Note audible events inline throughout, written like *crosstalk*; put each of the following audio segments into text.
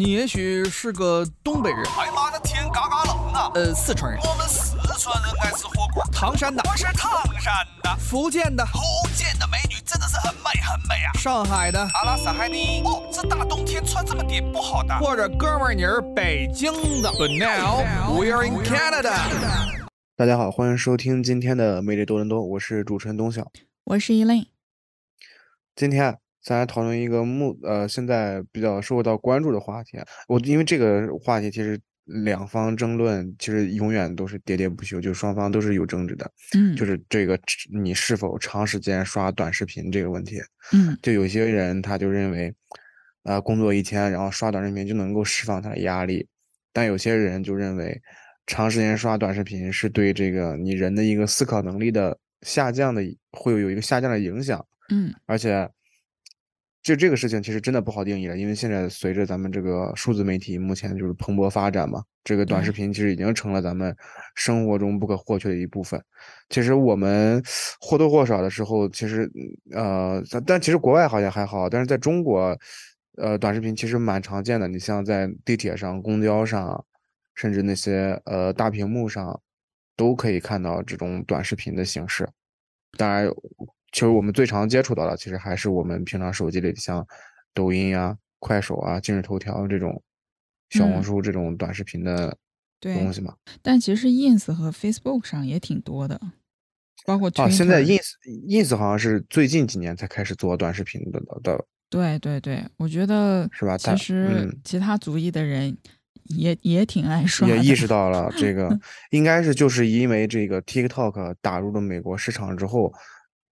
你也许是个东北人，哎妈的天嘎嘎冷啊！呃，四川人，我们四川人爱吃火锅。唐山的，我是唐山的，福建的，福建的美女真的是很美很美啊！上海的，阿拉斯海尼。哦，这大冬天穿这么点不好的。或者哥们儿你是北京的。But now we are in Canada。大家好，欢迎收听今天的美丽多伦多，我是主持人东晓，我是 Elaine。今天咱来讨论一个目呃现在比较受到关注的话题。我因为这个话题其实两方争论，其实永远都是喋喋不休，就双方都是有争执的。嗯，就是这个你是否长时间刷短视频这个问题。嗯，就有些人他就认为，呃，工作一天然后刷短视频就能够释放他的压力，但有些人就认为。长时间刷短视频是对这个你人的一个思考能力的下降的，会有一个下降的影响。嗯，而且，就这个事情其实真的不好定义了，因为现在随着咱们这个数字媒体目前就是蓬勃发展嘛，这个短视频其实已经成了咱们生活中不可或缺的一部分。其实我们或多或少的时候，其实呃，但其实国外好像还好，但是在中国，呃，短视频其实蛮常见的。你像在地铁上、公交上。甚至那些呃大屏幕上，都可以看到这种短视频的形式。当然，其实我们最常接触到的，其实还是我们平常手机里像抖音呀、快手啊、今日头条这种小红书这种短视频的东西嘛。但其实 ins 和 facebook 上也挺多的，包括啊，现在 ins ins 好像是最近几年才开始做短视频的的。对对对，我觉得是吧？其实其他族裔的人。也也挺爱刷，也意识到了这个，*laughs* 应该是就是因为这个 TikTok 打入了美国市场之后，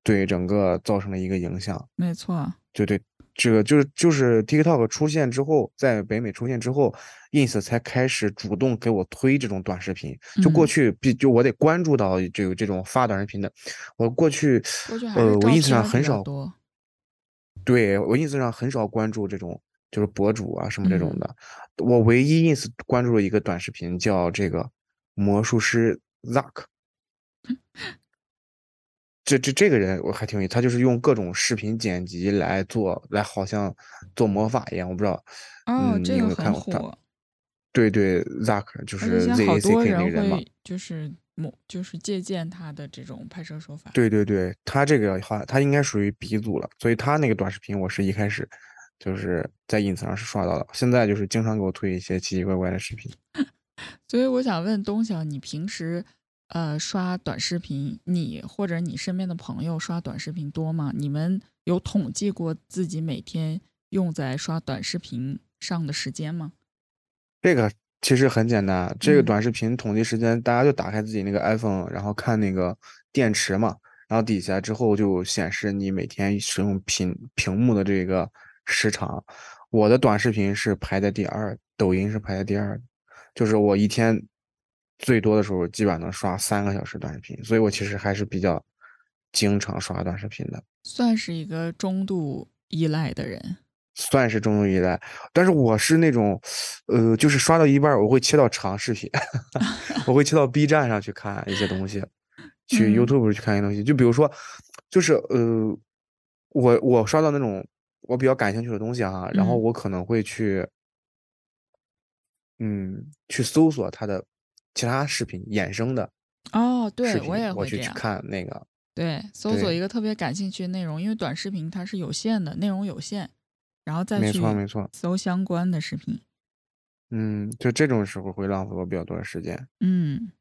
对整个造成了一个影响。没错，对对，这个就是就是 TikTok 出现之后，在北美出现之后，Ins 才开始主动给我推这种短视频。就过去必就我得关注到这个这种发短视频的，我过去呃我 Ins 上很少，对我 Ins 上很少关注这种。就是博主啊什么这种的，我唯一 ins 关注了一个短视频，叫这个魔术师 Zack。*laughs* 这这这个人我还挺有意思，他就是用各种视频剪辑来做，来好像做魔法一样，我不知道。哦，这个很火。对对，Zack 就是 Z A C K 那个人嘛。就是魔，就是借鉴他的这种拍摄手法。对对对，他这个好像他应该属于鼻祖了，所以他那个短视频我是一开始。就是在 ins 上是刷到的，现在就是经常给我推一些奇奇怪怪的视频。*laughs* 所以我想问东晓，你平时呃刷短视频，你或者你身边的朋友刷短视频多吗？你们有统计过自己每天用在刷短视频上的时间吗？这个其实很简单，这个短视频统计时间，大家就打开自己那个 iPhone，然后看那个电池嘛，然后底下之后就显示你每天使用屏屏幕的这个。时长，我的短视频是排在第二，抖音是排在第二，就是我一天最多的时候，基本上能刷三个小时短视频，所以我其实还是比较经常刷短视频的，算是一个中度依赖的人，算是中度依赖，但是我是那种，呃，就是刷到一半，我会切到长视频，*laughs* 我会切到 B 站上去看一些东西，去 YouTube 去看一些东西，就比如说，就是呃，我我刷到那种。我比较感兴趣的东西哈，然后我可能会去，嗯，去搜索它的其他视频衍生的哦，对我也会去看那个，对，搜索一个特别感兴趣的内容，因为短视频它是有限的，内容有限，然后再没错没错。搜相关的视频，嗯，就这种时候会浪费我比较多的时间，嗯，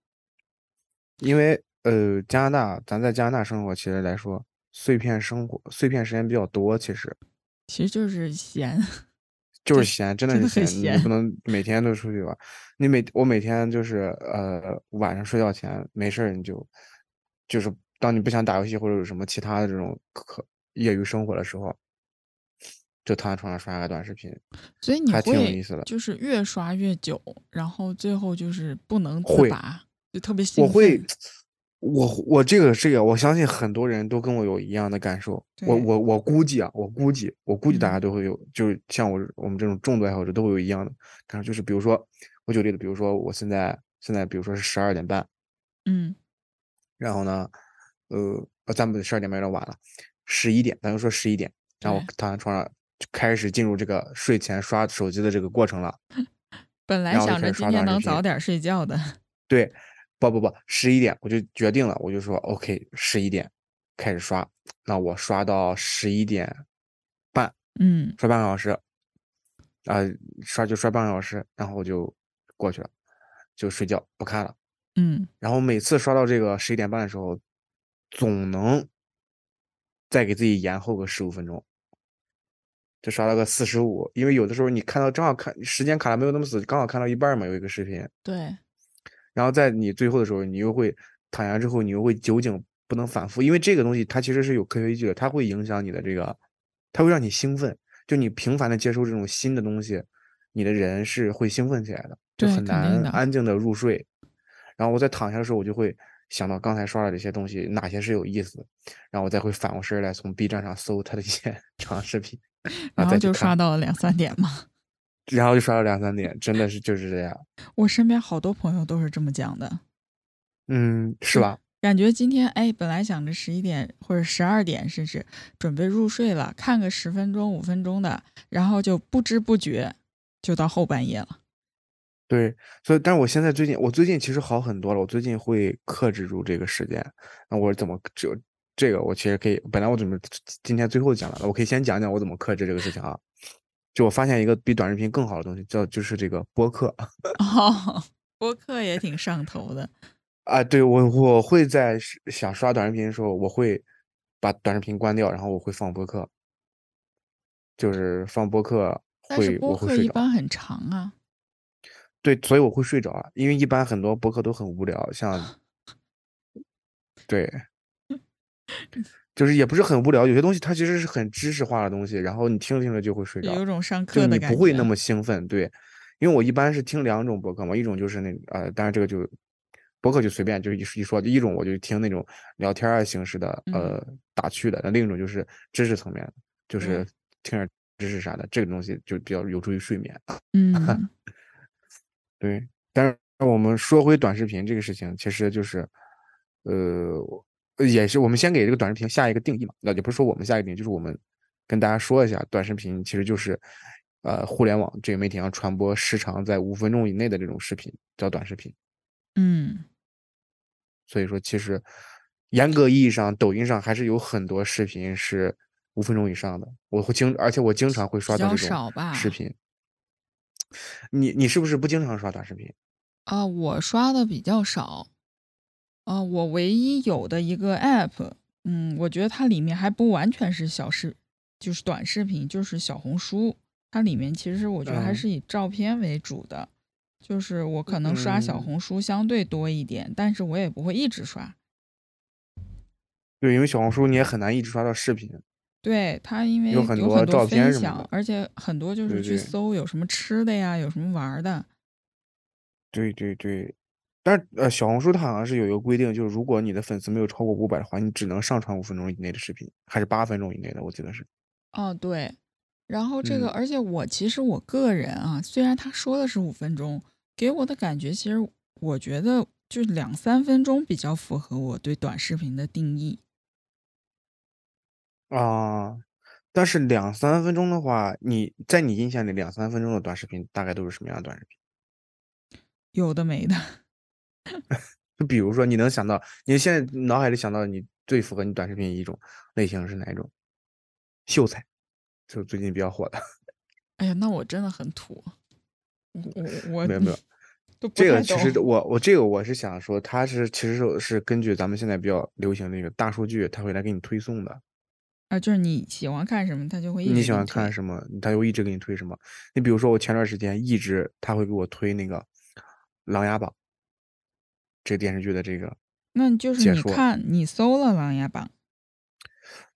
因为呃，加拿大咱在加拿大生活，其实来说碎片生活碎片时间比较多，其实。其实就是闲，就是闲，真的是闲。你不能每天都出去玩。你每我每天就是呃晚上睡觉前没事儿，你就就是当你不想打游戏或者有什么其他的这种可业余生活的时候，就躺在床上刷个短视频。所以你还挺有意思的，就是越刷越久，然后最后就是不能自拔，就特别我会。我我这个这个，我相信很多人都跟我有一样的感受。我我我估计啊，我估计我估计大家都会有，就是像我我们这种重度爱好者都会有一样的感受。就是比如说，我举例子，比如说我现在现在比如说是十二点半，嗯，然后呢，呃，咱们十二点半有点晚了，十一点，咱就说十一点，然后躺在床上就开始进入这个睡前刷手机的这个过程了。本来想着今天能早点睡觉的。对，不不不，十一点我就决定了，我就说 OK，十一点开始刷，那我刷到十一点半，嗯，刷半个小时，啊，刷就刷半个小时，然后我就过去了，就睡觉不看了。嗯，然后每次刷到这个十一点半的时候，总能再给自己延后个十五分钟。就刷到个四十五，因为有的时候你看到正好看时间卡的没有那么死，刚好看到一半嘛，有一个视频。对。然后在你最后的时候，你又会躺下之后，你又会酒井不能反复，因为这个东西它其实是有科学依据的，它会影响你的这个，它会让你兴奋。就你频繁的接收这种新的东西，你的人是会兴奋起来的，就很难安静的入睡。然后我在躺下的时候，我就会想到刚才刷的这些东西哪些是有意思的，然后我再会反过身来从 B 站上搜他的一些 *laughs* 长视频。然后就刷到了两三点嘛，然后就刷到两三点，真的是就是这样。我身边好多朋友都是这么讲的，嗯，是吧？感觉今天哎，本来想着十一点或者十二点甚至准备入睡了，看个十分钟五分钟的，然后就不知不觉就到后半夜了。对，所以但是我现在最近我最近其实好很多了，我最近会克制住这个时间。那我怎么就？这个我其实可以，本来我准备今天最后讲了，我可以先讲讲我怎么克制这个事情啊。就我发现一个比短视频更好的东西，叫就是这个播客。*laughs* 哦，播客也挺上头的。啊，对我我会在想刷短视频的时候，我会把短视频关掉，然后我会放播客，就是放播客。但是播客一般很长啊。对，所以我会睡着啊，因为一般很多播客都很无聊，像 *laughs* 对。*laughs* 就是也不是很无聊，有些东西它其实是很知识化的东西，然后你听着听着就会睡着，有种上课的感觉，不会那么兴奋。对，因为我一般是听两种博客嘛，一种就是那呃，当然这个就博客就随便就是一一说，一种我就听那种聊天啊形式的，呃，打趣的；那另一种就是知识层面的，就是听点知识啥的，这个东西就比较有助于睡眠。嗯，*laughs* 对。但是我们说回短视频这个事情，其实就是呃。也是，我们先给这个短视频下一个定义嘛，那也不是说我们下一个定义，就是我们跟大家说一下，短视频其实就是，呃，互联网这个媒体上传播时长在五分钟以内的这种视频叫短视频。嗯，所以说，其实严格意义上，抖音上还是有很多视频是五分钟以上的。我会经，而且我经常会刷到这种视频。你你是不是不经常刷短视频？啊，我刷的比较少。啊，我唯一有的一个 app，嗯，我觉得它里面还不完全是小视，就是短视频，就是小红书。它里面其实我觉得还是以照片为主的，就是我可能刷小红书相对多一点，但是我也不会一直刷。对，因为小红书你也很难一直刷到视频。对，它因为有很多照片分享，而且很多就是去搜有什么吃的呀，有什么玩的。对对对。但是呃，小红书它好像是有一个规定，就是如果你的粉丝没有超过五百的话，你只能上传五分钟以内的视频，还是八分钟以内的？我记得是。哦，对。然后这个，而且我其实我个人啊，虽然他说的是五分钟，给我的感觉其实我觉得就两三分钟比较符合我对短视频的定义。啊，但是两三分钟的话，你在你印象里两三分钟的短视频大概都是什么样的短视频？有的没的。就 *laughs* 比如说，你能想到你现在脑海里想到你最符合你短视频一种类型是哪一种？秀才，就最近比较火的。哎呀，那我真的很土。我我没有没有，这个其实我我这个我是想说，它是其实是是根据咱们现在比较流行那个大数据，它会来给你推送的。啊，就是你喜欢看什么，它就会你喜欢看什么，它就一直给你推什么。你比如说，我前段时间一直他会给我推那个《琅琊榜》。这个电视剧的这个，那就是你看你搜了《琅琊榜》，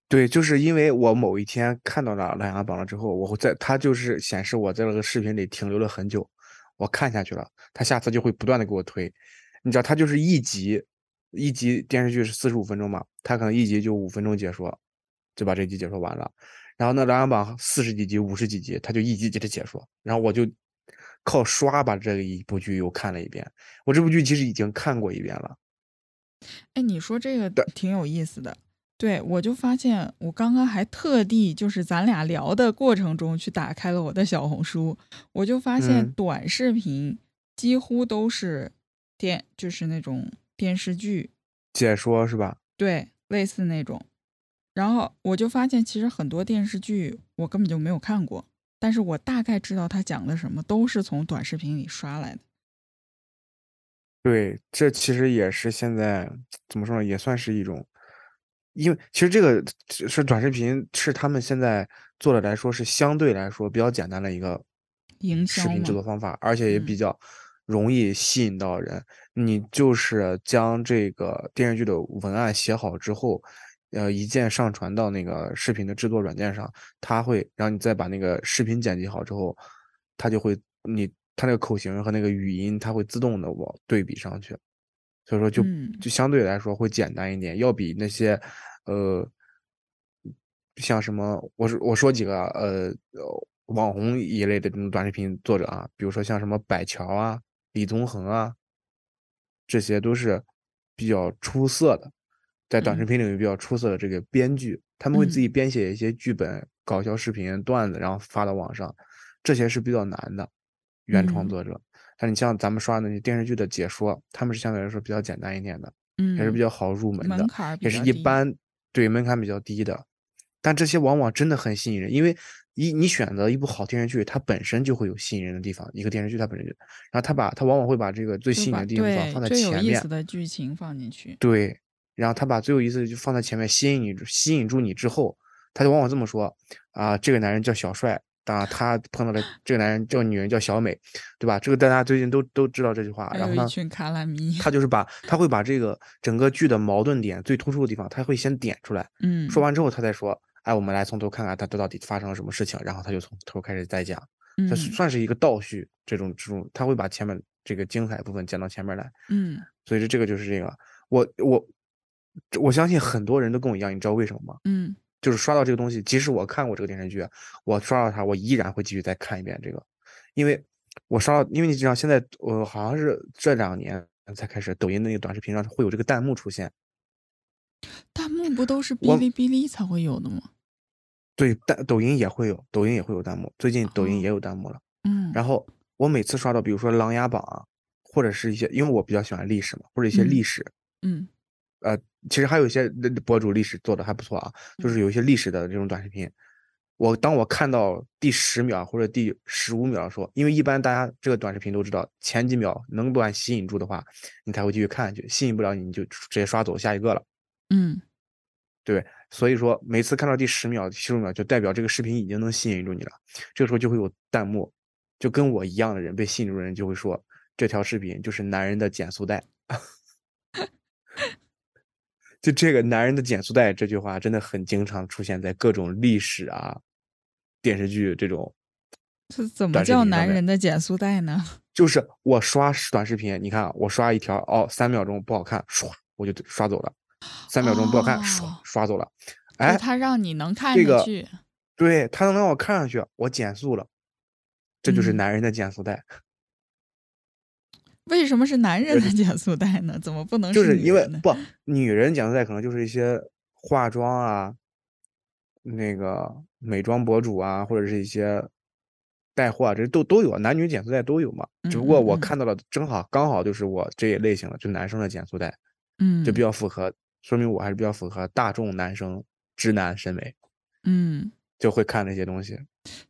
对，就是因为我某一天看到了《琅琊榜》了之后，我会在它就是显示我在那个视频里停留了很久，我看下去了，它下次就会不断的给我推，你知道，它就是一集一集电视剧是四十五分钟嘛，它可能一集就五分钟解说，就把这集解说完了，然后那《琅琊榜》四十几集、五十几集，它就一集集的解说，然后我就。靠刷把这一部剧又看了一遍，我这部剧其实已经看过一遍了。哎，你说这个挺有意思的，对，我就发现我刚刚还特地就是咱俩聊的过程中去打开了我的小红书，我就发现嗯短视频几乎都是电，就是那种电视剧，解说是吧？对，类似那种。然后我就发现，其实很多电视剧我根本就没有看过，但是我大概知道他讲的什么，都是从短视频里刷来的。对，这其实也是现在怎么说呢，也算是一种，因为其实这个是是短视频是他们现在做的来说是相对来说比较简单的一个营销视频制作方法，而且也嗯比较容易吸引到人。你就是将这个电视剧的文案写好之后，呃，一键上传到那个视频的制作软件上，它会，让你再把那个视频剪辑好之后，它就会你它那个口型和那个语音，它会自动的往对比上去，所以说就嗯。就相对来说会简单一点，要比那些呃像什么，我是我说几个呃呃网红一类的这种短视频作者啊，比如说像什么百乔啊、李宗恒啊，这些都是比较出色的，在短视嗯频领域比较出色的这个编剧，他们会自嗯己编写一些剧本、搞笑视频、段子，然后发到网上，这些是比较难的原创嗯作者。但你像咱们刷的那些电视剧的解说，他们是相对来说比较简单一点的，也是比嗯，较好入门的也是。一般，对，门槛比较低的，但这些往往真的很吸引人，因为一你选择一部好电视剧，它本身就会有吸引人的地方，一个电视剧它本身就，然后它把它往往会把这个最吸引人的地方放在最有前面，意思的剧情放进去。对，然后他把最有意思的就放在前面，吸引你，吸引住你之后，他就往往这么说啊，这个男人叫小帅，啊，他碰到了这个男人叫女人叫小美，对吧？这个大家最近都都知道这句话，然后呢。他就是把他会把这个整个剧的矛盾点最突出的地方，他会先点出来，嗯说完之后他再说，哎，我们来从头看看他这到底发生了什么事情，然后他就从头开始再讲，这嗯算是一个倒叙，这种这种他会把前面这个精彩部分讲到前面来。嗯所以说这个就是这个，我我我相信很多人都跟我一样，你知道为什么吗？嗯就是刷到这个东西，即使我看过这个电视剧，我刷到它，我依然会继续再看一遍这个，因为我刷到，因为你知道现在我好像是这两年才开始，抖音的那个短视频上会有这个弹幕出现，弹幕不都是哔哩哔哩才会有的吗？对，但抖音也会有，抖音也会有弹幕，最近抖音也哦有弹幕了。嗯然后我每次刷到，比如说《琅琊榜》啊，或者是一些，因为我比较喜欢历史嘛，或者一些嗯历史，嗯呃，其实还有一些呃博主历史做的还不错啊，就是有一些历史的这种短视频。我当我看到第十秒或者第十五秒的时候，因为一般大家这个短视频都知道，前几秒能把你吸引住的话，你才会继续看下去；吸引不了你，你就直接刷走下一个了。嗯对，所以说每次看到第十秒、第十五秒，就代表这个视频已经能吸引住你了。这个时候就会有弹幕，就跟我一样的人被吸引住的人就会说，这条视频就是男人的减速带。就这个“男人的减速带”这句话，真的很经常出现在各种历史啊、电视剧这种。这怎么叫男人的减速带呢？*laughs* 就是我刷短视频，你看啊我刷一条哦，三秒钟不好看，唰我就刷走了；三秒钟不好看，唰哦刷走了。就是哎，他让你能看这个下去。对，它能让我看上去，我减速了，这就是嗯男人的减速带。为什么是男人的减速带呢？怎么不能就是？因为不，女人减速带可能就是一些化妆啊，那个美妆博主啊，或者是一些带货啊，这都都有，男女减速带都有嘛。只不过我看到了，正好刚好就是我这一类型的，就男生的减速带，嗯就比较符合，说明我还是比较符合大众男生直男审美，嗯。就会看那些东西。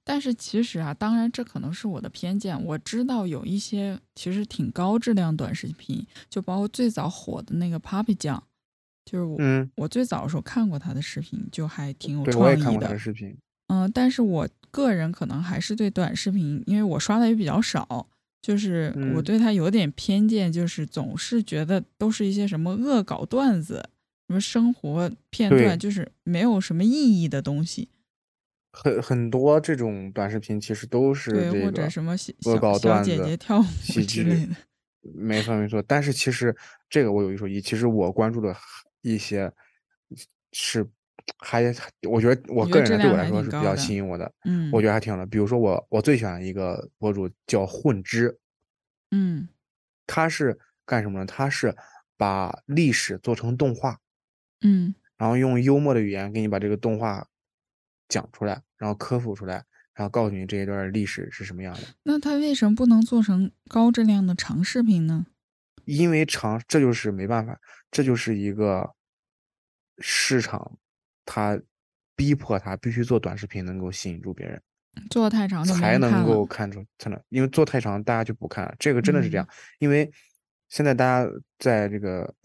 但是其实啊，当然这可能是我的偏见。我知道有一些其实挺高质量短视频，就包括最早火的那个 Papi 酱，就是我、嗯，我最早的时候看过他的视频，就还挺有对，我也看创意的过他的。视频。嗯、但是我个人可能还是对短视频，因为我刷的也比较少，就是我嗯对他有点偏见，就是总是觉得都是一些什么恶搞段子，什么生活片段，就是没有什么意义的东西。很很多这种短视频其实都是对，这或者个什么小恶搞段子姐跳舞喜剧之类的。没错没错，但是其实这个我有一说一，其实我关注的一些是还我觉得我个人来对我来说是比较吸引我的，嗯，我觉得还挺好的。比如说我我最喜欢一个博主叫混之，嗯他是干什么呢？他是把历史做成动画，嗯然后用幽默的语言给你把这个动画讲出来，然后科普出来，然后告诉你这一段历史是什么样的。那它为什么不能做成高质量的长视频呢？因为长，这就是没办法，这就是一个市场，它逼迫它必须做短视频，能够吸引住别人，做太长才能。够看出才能，因为做太长大家就不看了，这个真的是这嗯样。因为现在大家在这个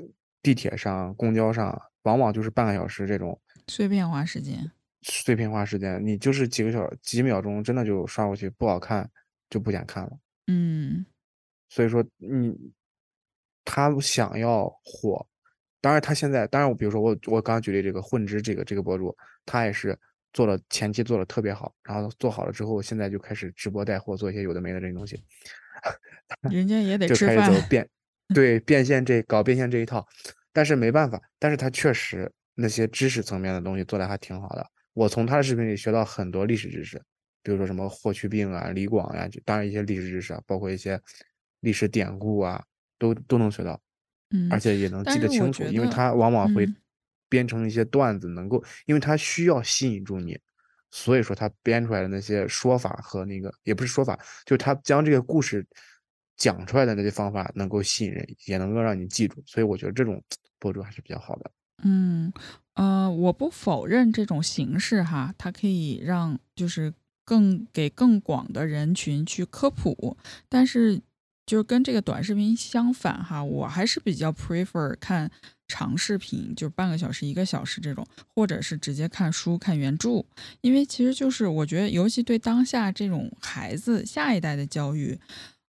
地铁上、公交上，往往就是半个小时这种碎片化时间。碎片化时间，你就是几个小几秒钟，真的就刷过去，不好看就不想看了。嗯所以说你他想要火，当然他现在，当然我比如说我我刚刚举例这个混之这个这个博主，他也是做了前期做的特别好，然后做好了之后，现在就开始直播带货，做一些有的没的这些东西，人家也得 *laughs* 就吃饭开始走。变 *laughs* 对变现这搞变现这一套，但是没办法，但是他确实那些知识层面的东西做的还挺好的，我从他的视频里学到很多历史知识，比如说什么霍去病啊、李广呀、就当然一些历史知识啊，包括一些历史典故啊，都都能学到。嗯而且也能记得清楚，因为他往往会嗯编成一些段子，能够，因为他需要吸引住你，所以说他编出来的那些说法和那个也不是说法，就是他将这个故事讲出来的那些方法能够吸引人，也能够让你记住，所以我觉得这种 *tsk* 博主还是比较好的。嗯，呃，我不否认这种形式哈，它可以让就是更给更广的人群去科普，但是就是跟这个短视频相反哈，我还是比较 prefer 看长视频，就半个小时、一个小时这种，或者是直接看书、看原著，因为其实就是我觉得，尤其对当下这种孩子下一代的教育，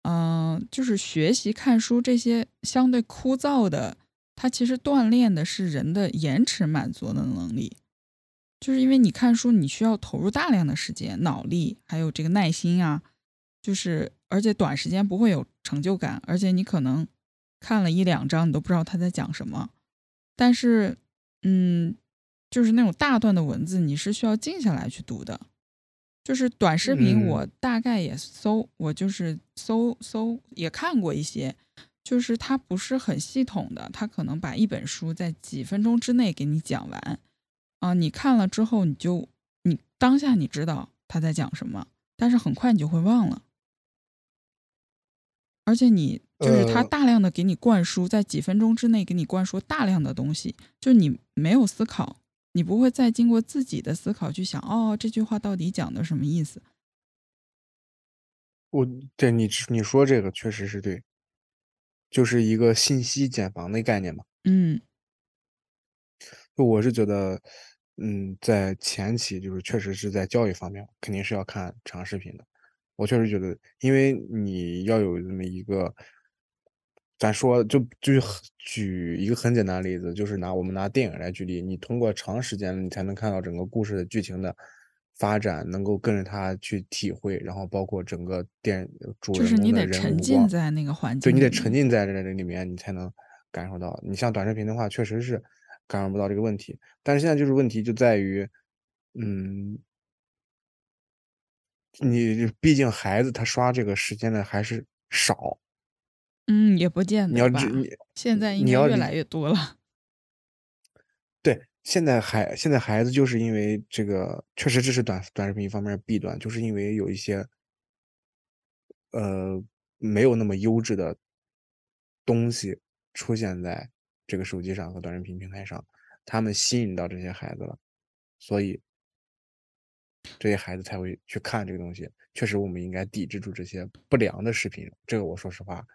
嗯、就是学习看书这些相对枯燥的。它其实锻炼的是人的延迟满足的能力，就是因为你看书，你需要投入大量的时间、脑力，还有这个耐心啊，就是而且短时间不会有成就感，而且你可能看了一两章，你都不知道他在讲什么。但是，嗯，就是那种大段的文字，你是需要静下来去读的。就是短视频，嗯我大概也搜，我就是搜搜也看过一些，就是它不是很系统的，它可能把一本书在几分钟之内给你讲完，啊、你看了之后，你就你当下你知道他在讲什么，但是很快你就会忘了，而且你就是他呃大量的给你灌输，在几分钟之内给你灌输大量的东西，就你没有思考，你不会再经过自己的思考去想，哦，这句话到底讲的什么意思？我对你你说这个确实是对，就是一个信息茧房的概念嘛。嗯就我是觉得，嗯，在前期就是确实是在教育方面，肯定是要看长视频的。我确实觉得，因为你要有这么一个，咱说就就举一个很简单的例子，就是拿我们拿电影来举例，你通过长时间，你才能看到整个故事的剧情的发展，能够跟着他去体会，然后包括整个电主就是你得沉浸在那个环境对你得沉浸在这里面，你才能感受到。你像短视频的话，确实是感受不到这个问题。但是现在就是问题就在于，嗯，你毕竟孩子他刷这个时间的还是少，嗯，也不见得你要知你现在应你要越来越多了。现在孩现在孩子就是因为这个，确实这是短短视频一方面弊端，就是因为有一些呃没有那么优质的东西出现在这个手机上和短视频平台上，他们吸引到这些孩子了，所以这些孩子才会去看这个东西。确实，我们应该抵制住这些不良的视频，这个我说实话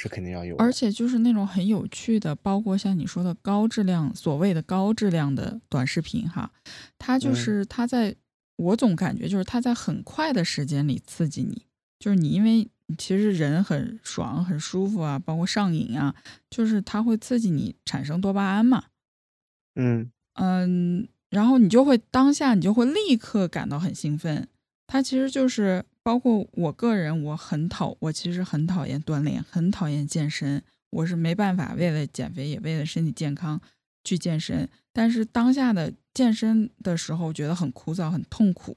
是肯定要有的。而且就是那种很有趣的，包括像你说的高质量，所谓的高质量的短视频哈，它就嗯是它在，我总感觉就是它在很快的时间里刺激你，就是你因为其实人很爽很舒服啊，包括上瘾啊，就是它会刺激你产生多巴胺嘛，嗯嗯，然后你就会当下你就会立刻感到很兴奋。它其实就是包括我个人，我很讨，我其实很讨厌锻炼，很讨厌健身，我是没办法为了减肥也为了身体健康去健身。但是当下的健身的时候，觉得很枯燥、很痛苦，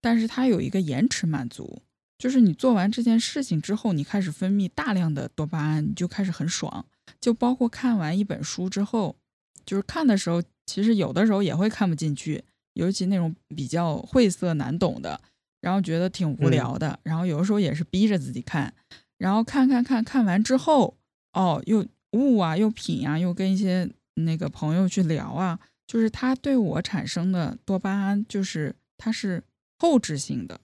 但是它有一个延迟满足，就是你做完这件事情之后，你开始分泌大量的多巴胺，你就开始很爽。就包括看完一本书之后，就是看的时候，其实有的时候也会看不进去，尤其那种比较晦涩难懂的，然后觉得挺无嗯聊的，然后有的时候也是逼着自己看，然后看看看看完之后，哦，又悟啊，又品啊，又跟一些那个朋友去聊啊，就是它对我产生的多巴胺，就是它是后置性的。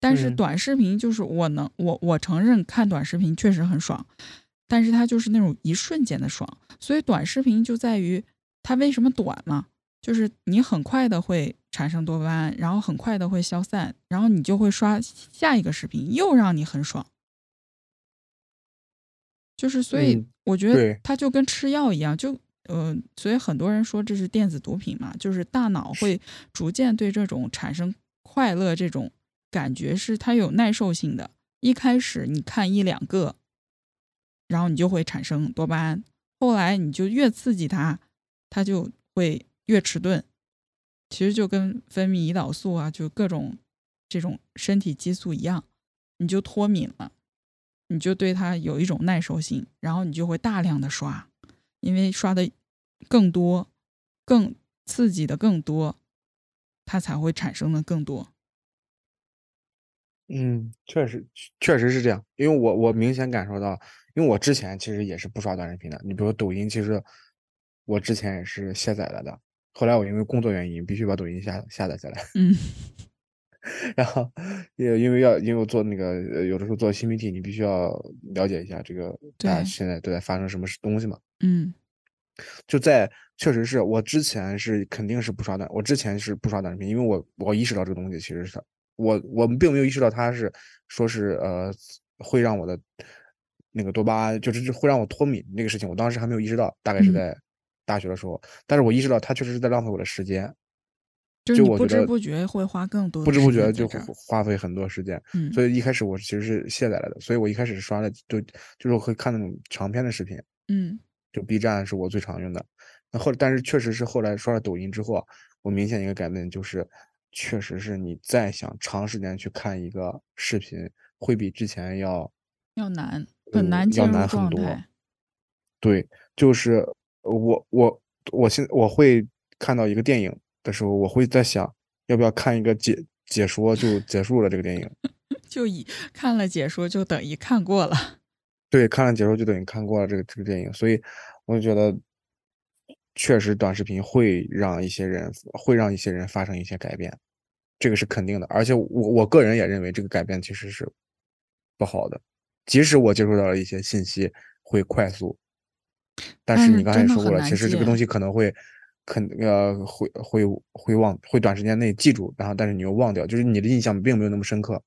但是嗯短视频就是我能我我承认看短视频确实很爽，但是它就是那种一瞬间的爽，所以短视频就在于它为什么短嘛，就是你很快的会产生多巴胺，然后很快的会消散，然后你就会刷下一个视频，又让你很爽。就是所以嗯我觉得对它就跟吃药一样，就呃，所以很多人说这是电子毒品嘛，就是大脑会逐渐对这种产生快乐这种感觉是它有耐受性的。一开始你看一两个，然后你就会产生多巴胺，后来你就越刺激它，它就会越迟钝。其实就跟分泌胰岛素啊，就各种这种身体激素一样，你就脱敏了，你就对它有一种耐受性，然后你就会大量的刷，因为刷的更多、更刺激的更多，它才会产生的更多。嗯，确实确实是这样，因为我我明显感受到，因为我之前其实也是不刷短视频的，你比如抖音，其实我之前也是卸载了的，后来我因为工作原因必须把抖音下下载下来，嗯。*laughs* 然后也因为要因为我做那个呃有的时候做新媒体，你必须要了解一下这个大家对。现在都在发生什么事东西嘛，嗯。就在确实是我之前是肯定是不刷短，我之前是不刷短视频，因为我我意识到这个东西其实是我我们并没有意识到它是说是呃会让我的那个多巴胺就是会让我脱敏那个事情，我当时还没有意识到，大概是嗯。在大学的时候，但是我意识到它确实是在浪费我的时间，就是你不知就我觉得不觉会花更多不知不觉就花费很多时间，嗯所以一开始我其实是卸载了的，所以我一开始刷的就就是会看那种长篇的视频。嗯就 B 站是我最常用的。那后但是确实是后来刷了抖音之后啊，我明显一个改变就是，确实是你再想长时间去看一个视频，会比之前要要难，呃很难进要入难很多状态。对，就是我我我现我会看到一个电影的时候，我会在想要不要看一个解解说就结束了这个电影。*laughs* 就以看了解说就等于看过了。*laughs* 对，看了解说就等于看过了这个这个电影，所以我就觉得，确实短视频会让一些人会让一些人发生一些改变，这个是肯定的。而且我我个人也认为这个改变其实是不好的，即使我接触到了一些信息会快速，但但是是你刚才也说过了，其实这个东西可能会肯呃会会会忘会短时间内记住，然后但是你又忘掉，就是你的印象并没有那么深刻。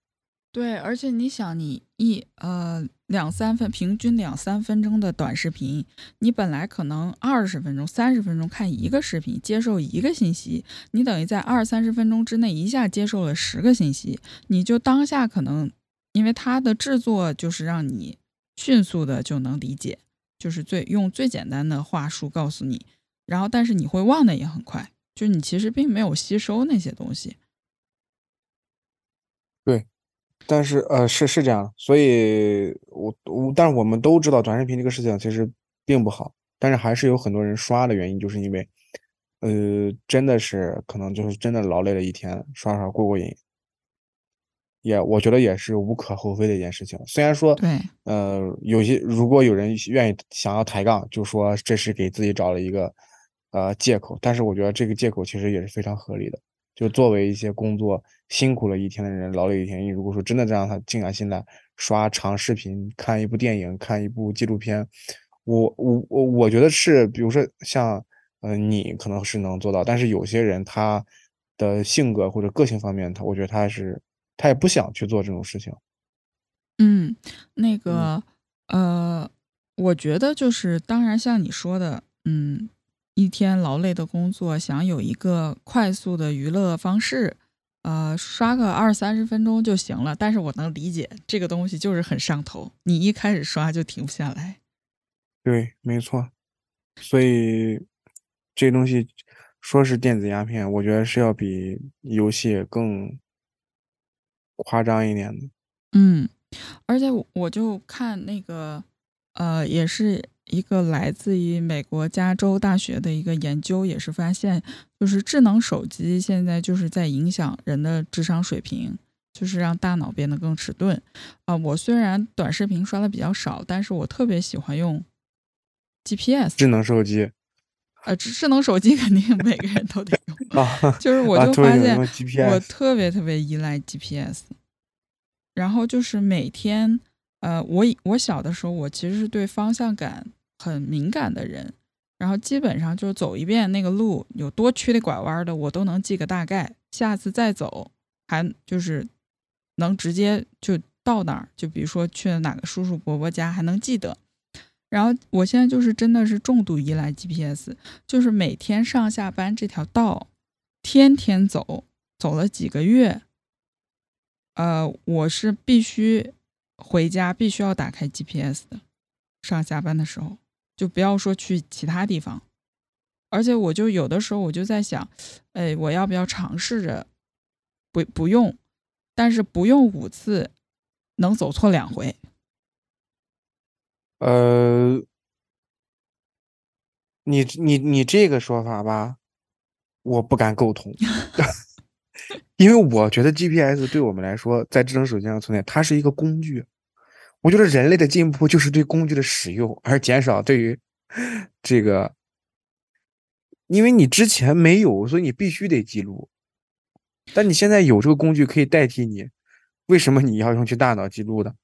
对，而且你想，你一呃两三分，平均两三分钟的短视频，你本来可能二十分钟、三十分钟看一个视频，接受一个信息，你等于在二三十分钟之内一下接受了十个信息，你就当下可能，因为它的制作就是让你迅速的就能理解，就是最用最简单的话术告诉你，然后但是你会忘的也很快，就你其实并没有吸收那些东西。对但是呃是是这样，所以我我但是我们都知道短视频这个事情其实并不好，但是还是有很多人刷的原因，就是因为呃真的是可能就是真的劳累了一天，刷刷过过瘾，也我觉得也是无可厚非的一件事情。虽然说对，呃有些如果有人愿意想要抬杠，就说这是给自己找了一个呃借口，但是我觉得这个借口其实也是非常合理的。就作为一些工作辛苦了一天的人，劳累一天，你如果说真的让他静下心来刷长视频、看一部电影、看一部纪录片，我我我我觉得是，比如说像呃你可能是能做到，但是有些人他的性格或者个性方面，他我觉得他是他也不想去做这种事情。嗯，那个，呃，我觉得就是，当然像你说的，嗯，一天劳累的工作，想有一个快速的娱乐方式，呃，刷个二三十分钟就行了。但是我能理解这个东西就是很上头，你一开始刷就停不下来。对，没错。所以这东西说是电子鸦片，我觉得是要比游戏更夸张一点的。嗯，而且我我就看那个，呃，也是一个来自于美国加州大学的一个研究，也是发现，就是智能手机现在就是在影响人的智商水平，就是让大脑变得更迟钝。啊、我虽然短视频刷的比较少，但是我特别喜欢用 GPS。智能手机呃，智智能手机肯定每个人都得用，*laughs* 啊，就是我啊就发现我特别特别依赖 GPS，然后就是每天，呃，我我小的时候，我其实是对方向感很敏感的人，然后基本上就是走一遍那个路有多曲里拐弯的，我都能记个大概，下次再走还就是能直接就到那儿，就比如说去了哪个叔叔伯伯家还能记得。然后我现在就是真的是重度依赖 GPS，就是每天上下班这条道，天天走，走了几个月，呃，我是必须回家必须要打开 GPS 的，上下班的时候，就不要说去其他地方。而且我就有的时候我就在想，哎，我要不要尝试着不不用，但是不用五次，能走错两回。呃，你你你这个说法吧，我不敢苟同，*laughs* 因为我觉得 GPS 对我们来说，在智能手机上存在，它是一个工具。我觉得人类的进步就是对工具的使用，而减少对于这个，因为你之前没有，所以你必须得记录。但你现在有这个工具可以代替你，为什么你要用去大脑记录的？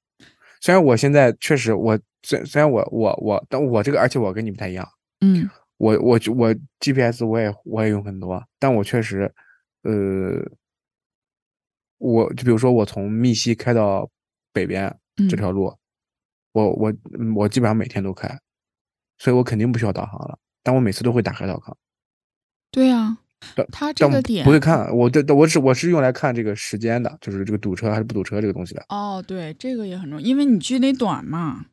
虽然我现在确实我虽虽然我我我，但我这个而且我跟你不太一样，嗯。我我我 GPS 我也我也用很多，但我确实，呃，我就比如说我从密西开到北边嗯。这条路，我我嗯我基本上每天都开，所以我肯定不需要导航了，但我每次都会打开导航，对呀、但它这个点不会看，我这我是我是用来看这个时间的，就是这个堵车还是不堵车这个东西的。哦，对，这个也很重要，因为你距离短嘛。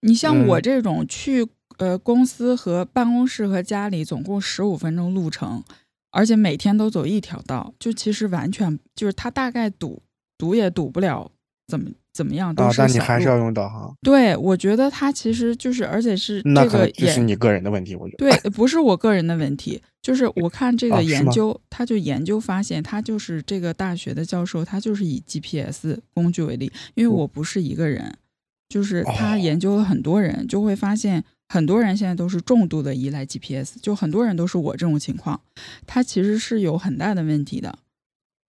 你像我嗯这种去呃公司和办公室和家里总共十五分钟路程，而且每天都走一条道，就其实完全就是它大概堵堵也堵不了怎么怎么样，都啊，是小路但你还是要用导航，对，我觉得它其实就是，而且是这个也是你个人的问题，我觉得。对，不是我个人的问题，就是我看这个研究，他就研究发现，他就是这个大学的教授，他就是以 GPS 工具为例，因为我我不是一个人，就是他哦。研究了很多人，就会发现很多人现在都是重度的依赖 GPS，就很多人都是我这种情况，他其实是有很大的问题的，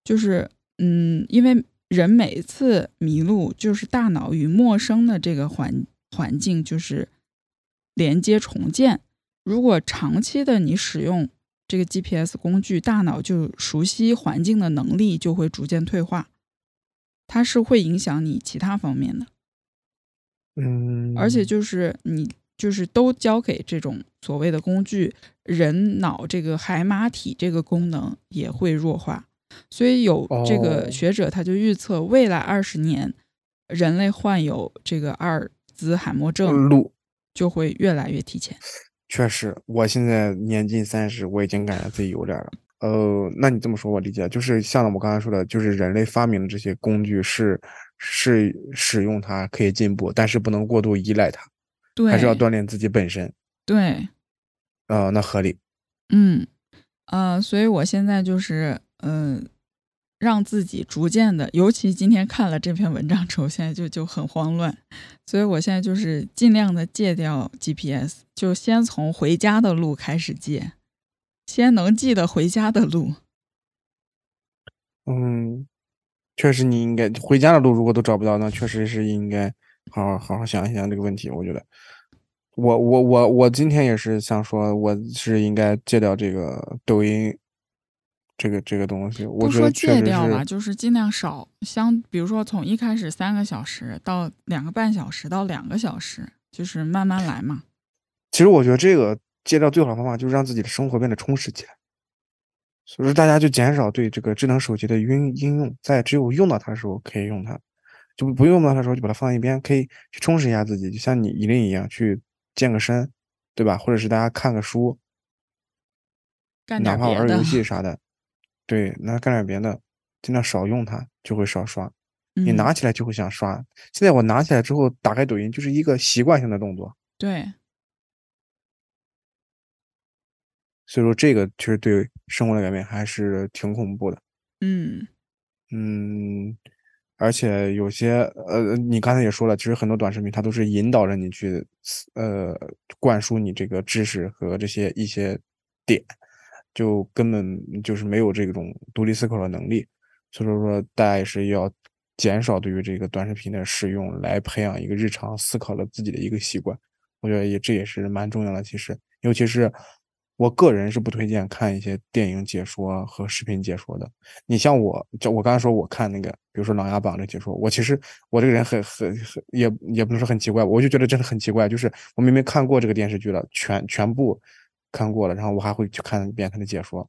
就是嗯，因为人每一次迷路，就是大脑与陌生的这个环环境就是连接重建。如果长期的你使用这个 GPS 工具，大脑就熟悉环境的能力就会逐渐退化，它是会影响你其他方面的。嗯，而且就是你就是都交给这种所谓的工具，人脑这个海马体这个功能也会弱化。所以有这个哦学者他就预测，未来二十年，人类患有这个阿尔兹海默症路就会越来越提前。确实，我现在年近三十，我已经感觉自己有点儿了。呃，那你这么说，我理解，就是像我刚才说的，就是人类发明的这些工具是是使用它可以进步，但是不能过度依赖它，对，还是要锻炼自己本身。对，呃，那合理。嗯，呃，所以我现在就是，嗯、让自己逐渐的，尤其今天看了这篇文章之后，现在就就很慌乱，所以我现在就是尽量的戒掉 GPS，就先从回家的路开始戒，先能记得回家的路。嗯，确实你应该回家的路如果都找不到，那确实是应该好好好好想一想这个问题。我觉得，我我我我今天也是想说，我是应该戒掉这个抖音这个这个东西。我不说戒掉吧，就是尽量少，相比如说从一开始三个小时到两个半小时到两个小时，就是慢慢来嘛。其实我觉得这个戒掉最好的方法就是让自己的生活变得充实起来。所以说，大家就减少对这个智能手机的应应用，在只有用到它的时候可以用它，就不用到它的时候就把它放一边，可以去充实一下自己，就像你一定一样去健个身，对吧？或者是大家看个书，干哪怕玩游戏啥的，对那干点别的尽量少用它就会少刷。你拿起来就会想刷。现在我拿起来之后打开抖音就是一个习惯性的动作。对。所以说这个其实对生活的改变还是挺恐怖的。嗯。嗯而且有些呃你刚才也说了其实很多短视频它都是引导着你去呃灌输你这个知识和这些一些点就根本就是没有这种独立思考的能力。所以说，大家也是要减少对于这个短视频的使用，来培养一个日常思考的自己的一个习惯。我觉得也这也是蛮重要的。其实，尤其是我个人是不推荐看一些电影解说和视频解说的。你像我，就我刚才说我看那个，比如说《琅琊榜》的解说，我其实我这个人很很很也也不能说很奇怪，我就觉得真的很奇怪，就是我明明看过这个电视剧了，全全部看过了，然后我还会去看一遍他的解说。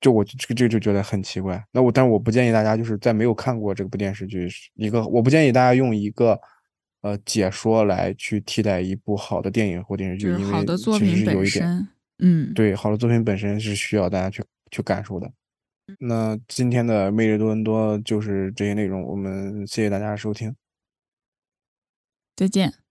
就我这个这个就觉得很奇怪，那我但是我不建议大家就是在没有看过这部电视剧一个，我不建议大家用一个呃解说来去替代一部好的电影或电视剧，因为好的作其实品本是有一点，身，嗯，对，好的作品本身是需要大家去去感受的。那今天的魅力多伦多就是这些内容，我们谢谢大家的收听。再见。